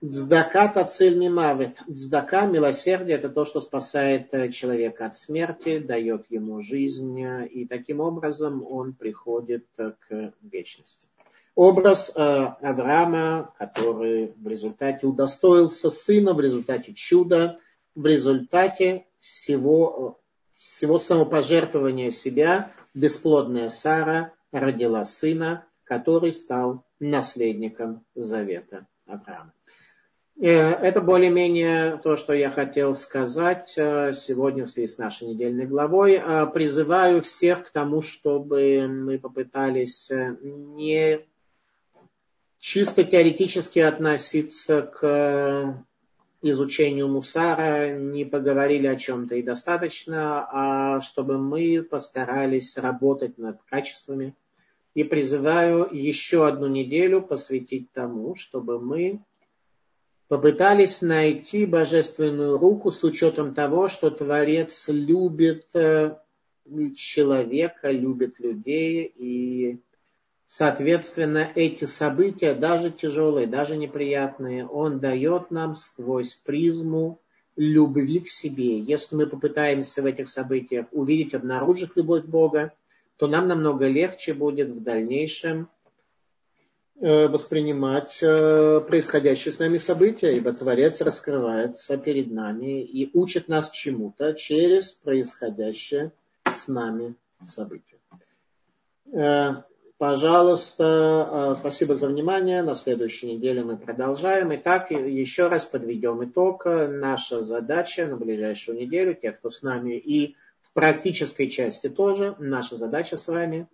Дздака тациль не мавит. Дздака, милосердие, это то, что спасает э, человека от смерти, дает ему жизнь, и таким образом он приходит э, к вечности образ э, Авраама, который в результате удостоился сына, в результате чуда, в результате всего, всего самопожертвования себя, бесплодная Сара родила сына, который стал наследником завета Авраама. Э, это более-менее то, что я хотел сказать э, сегодня в связи с нашей недельной главой. Призываю всех к тому, чтобы мы попытались не чисто теоретически относиться к изучению мусара, не поговорили о чем-то и достаточно, а чтобы мы постарались работать над качествами. И призываю еще одну неделю посвятить тому, чтобы мы попытались найти божественную руку с учетом того, что Творец любит э, человека, любит людей и Соответственно, эти события, даже тяжелые, даже неприятные, он дает нам сквозь призму любви к себе. Если мы попытаемся в этих событиях увидеть, обнаружить любовь Бога, то нам намного легче будет в дальнейшем э, воспринимать э, происходящие с нами события, ибо Творец раскрывается перед нами и учит нас чему-то через происходящее с нами события. Пожалуйста, спасибо за внимание. На следующей неделе мы продолжаем. Итак, еще раз подведем итог. Наша задача на ближайшую неделю, те, кто с нами и в практической части тоже, наша задача с вами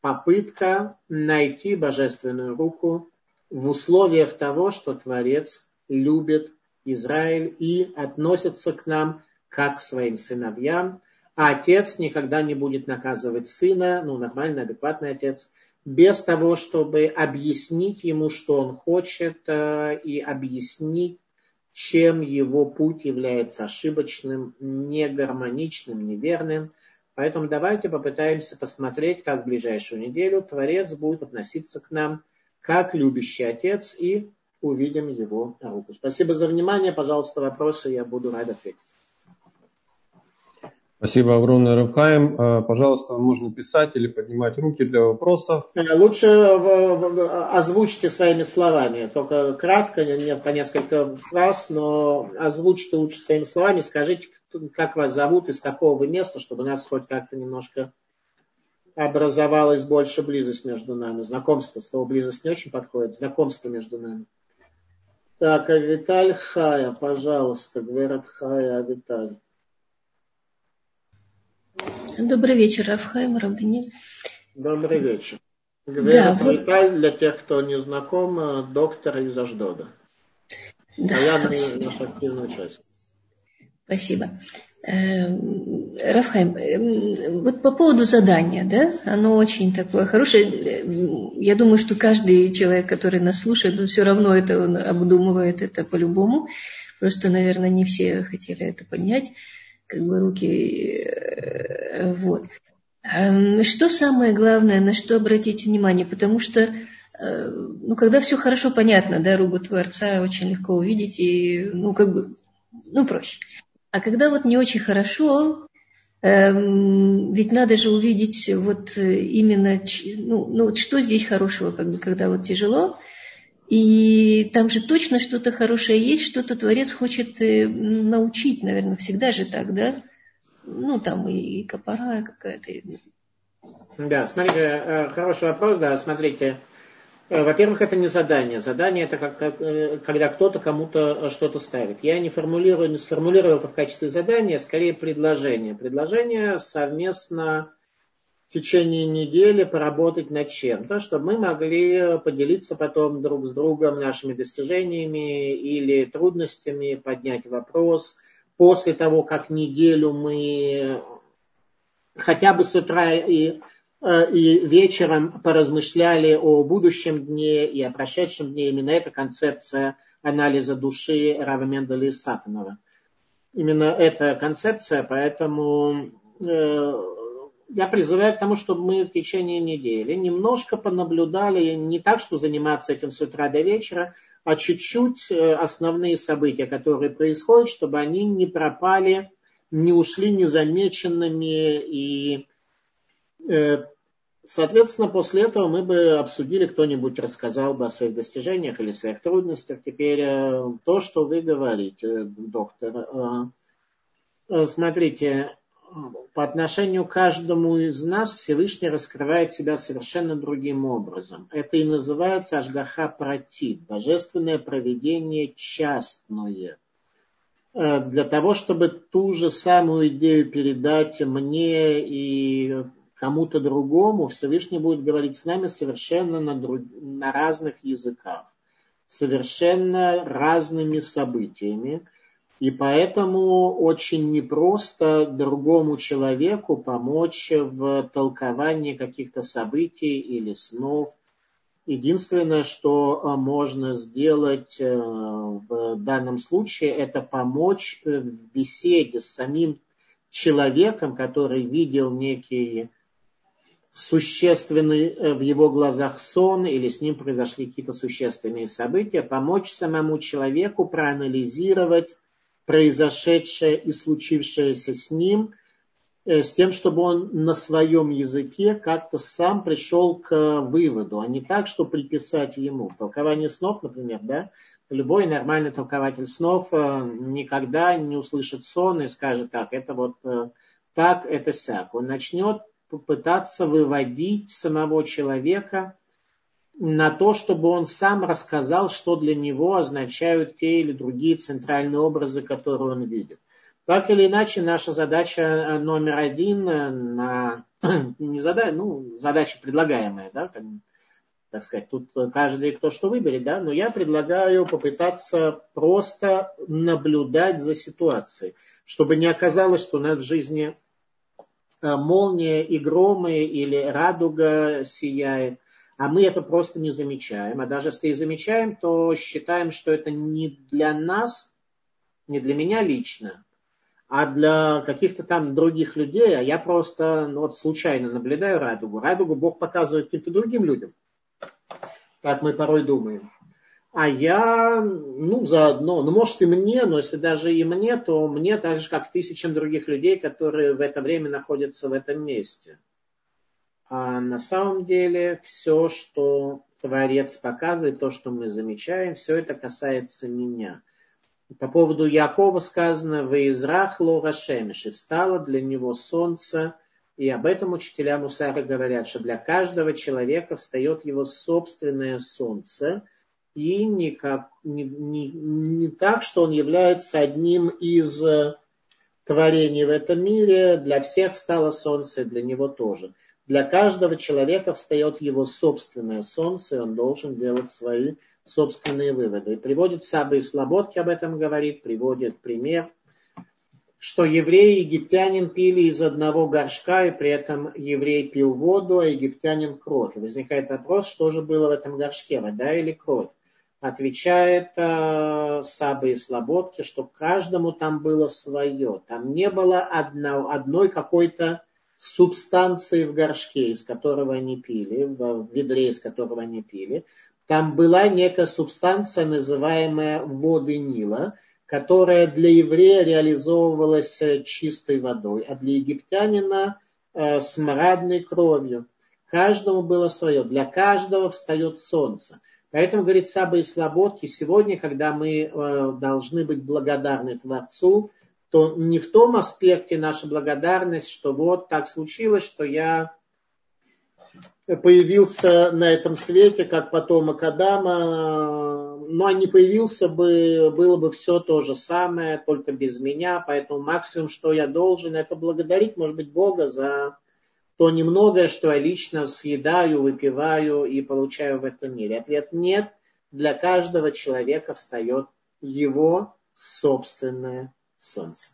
попытка найти божественную руку в условиях того, что Творец любит Израиль и относится к нам как к своим сыновьям, а отец никогда не будет наказывать сына, ну, нормальный, адекватный отец, без того, чтобы объяснить ему, что он хочет, э, и объяснить, чем его путь является ошибочным, негармоничным, неверным. Поэтому давайте попытаемся посмотреть, как в ближайшую неделю Творец будет относиться к нам как любящий Отец и увидим его руку. Спасибо за внимание. Пожалуйста, вопросы, я буду рад ответить. Спасибо огромное, Равхаем. А, пожалуйста, можно писать или поднимать руки для вопросов. Э, лучше озвучьте своими словами, только кратко, не по несколько фраз, но озвучьте лучше своими словами, скажите, как вас зовут, из какого вы места, чтобы у нас хоть как-то немножко образовалась больше близость между нами. Знакомство, слово близость не очень подходит, знакомство между нами. Так, Авиталь Хая, пожалуйста, Гверат Хая, Авиталь. Добрый вечер, Рафхайм, Равданил. Добрый вечер. Гвера да, вот... для тех, кто не знаком, э, доктор из Аждода. Да, а я наш активный участник. Спасибо. Эм, Рафхайм, эм, вот по поводу задания, да, оно очень такое хорошее. Я думаю, что каждый человек, который нас слушает, он все равно это он обдумывает это по-любому. Просто, наверное, не все хотели это понять как бы руки. Э, вот. Эм, что самое главное, на что обратить внимание? Потому что э, ну, когда все хорошо понятно, да, руку Творца очень легко увидеть и, ну, как бы, ну, проще. А когда вот не очень хорошо, эм, ведь надо же увидеть вот именно, ну, ну, вот что здесь хорошего, как бы, когда вот тяжело, и там же точно что-то хорошее есть, что-то Творец хочет э, научить, наверное, всегда же так, да? Ну, там и копора какая-то. Да, смотрите, э, хороший вопрос, да, смотрите. Э, во-первых, это не задание. Задание это как, как, когда кто-то кому-то что-то ставит. Я не формулирую, не сформулировал это в качестве задания, а скорее предложение. Предложение совместно течение недели поработать над чем-то, чтобы мы могли поделиться потом друг с другом нашими достижениями или трудностями, поднять вопрос. После того, как неделю мы хотя бы с утра и, э, и вечером поразмышляли о будущем дне и о прошедшем дне, именно эта концепция анализа души Рава Менделя и Сатанова. Именно эта концепция, поэтому э, я призываю к тому, чтобы мы в течение недели немножко понаблюдали, не так, что заниматься этим с утра до вечера, а чуть-чуть э, основные события, которые происходят, чтобы они не пропали, не ушли незамеченными. И, э, соответственно, после этого мы бы обсудили, кто-нибудь рассказал бы о своих достижениях или своих трудностях. Теперь э, то, что вы говорите, доктор. Смотрите, по отношению к каждому из нас Всевышний раскрывает себя совершенно другим образом. Это и называется Ашгаха Пратит, божественное проведение частное. Э, для того, чтобы ту же самую идею передать мне и кому-то другому, Всевышний будет говорить с нами совершенно на, друг... на разных языках, совершенно разными событиями – и поэтому очень непросто другому человеку помочь в толковании каких-то событий или снов. Единственное, что э, можно сделать э, в данном случае, это помочь в беседе с самим человеком, который видел некий существенный э, в его глазах сон или с ним произошли какие-то существенные события, помочь самому человеку проанализировать произошедшее и случившееся с ним э, с тем, чтобы он на своем языке как-то сам пришел к выводу, а не так, что приписать ему. В толковании снов, например, да, любой нормальный толкователь снов э, никогда не услышит сон и скажет так, это вот э, так, это сяк. Он начнет попытаться выводить самого человека на то, чтобы он сам рассказал, что для него означают те или другие центральные образы, которые он видит. Так или иначе, наша задача э, номер один э, на не задача, ну, задача предлагаемая, да, как, так сказать, тут каждый кто что выберет, да, но я предлагаю попытаться просто наблюдать за ситуацией, чтобы не оказалось, что у нас в жизни э, молния и громы или радуга сияет, а мы это просто не замечаем. А даже если и замечаем, то считаем, что это не для нас, не для меня лично, а для каких-то там других людей, а я просто ну, вот случайно наблюдаю радугу. Радугу Бог показывает каким-то другим людям. Так мы порой думаем. А я, ну, заодно, ну, может и мне, но если даже и мне, то мне так же, как тысячам других людей, которые в это время находятся в этом месте. А на самом деле все, что Творец показывает, то, что мы замечаем, все это касается меня. По поводу Якова сказано, «Ваизрах лора шемеш», и встало для него солнце, и об этом учителя Мусара говорят, что для каждого человека встает его собственное солнце, и не, как, не, не, не так, что он является одним из творений в этом мире, для всех встало солнце, для него тоже – для каждого человека встает его собственное солнце, и он должен делать свои собственные выводы. И приводит Сабы и Слободки об этом говорит, приводит пример, что евреи и египтянин пили из одного горшка, и при этом еврей пил воду, а египтянин кровь. И возникает вопрос, что же было в этом горшке, вода или кровь? Отвечает э, Сабы и Слободки, что каждому там было свое. Там не было одно, одной какой-то субстанции в горшке, из которого они пили, в ведре, из которого они пили, там была некая субстанция, называемая воды Нила, которая для еврея реализовывалась э, чистой водой, а для египтянина э, смрадной кровью. Каждому было свое. Для каждого встает солнце. Поэтому, говорит Саба и Слободки, сегодня, когда мы э, должны быть благодарны Творцу, то не в том аспекте наша благодарность, что вот так случилось, что я появился на этом свете, как потомок Адама, но не появился бы, было бы все то же самое, только без меня, поэтому максимум, что я должен, это благодарить, может быть, Бога за то немногое, что я лично съедаю, выпиваю и получаю в этом мире. Ответ нет. Для каждого человека встает его собственное солнце.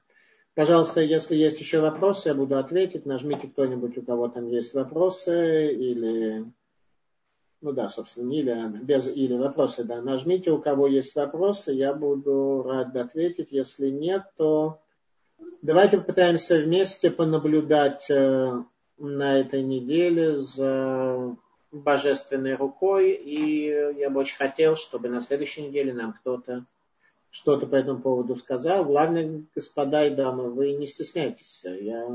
Пожалуйста, если есть еще вопросы, я буду ответить. Нажмите кто-нибудь, у кого там есть вопросы, или, ну да, собственно, или, без или вопросы, да. Нажмите, у кого есть вопросы, я буду рад ответить. Если нет, то давайте попытаемся вместе понаблюдать э, на этой неделе за божественной рукой. И я бы очень хотел, чтобы на следующей неделе нам кто-то что-то по этому поводу сказал. Главное, господа и дамы, вы не стесняйтесь. Я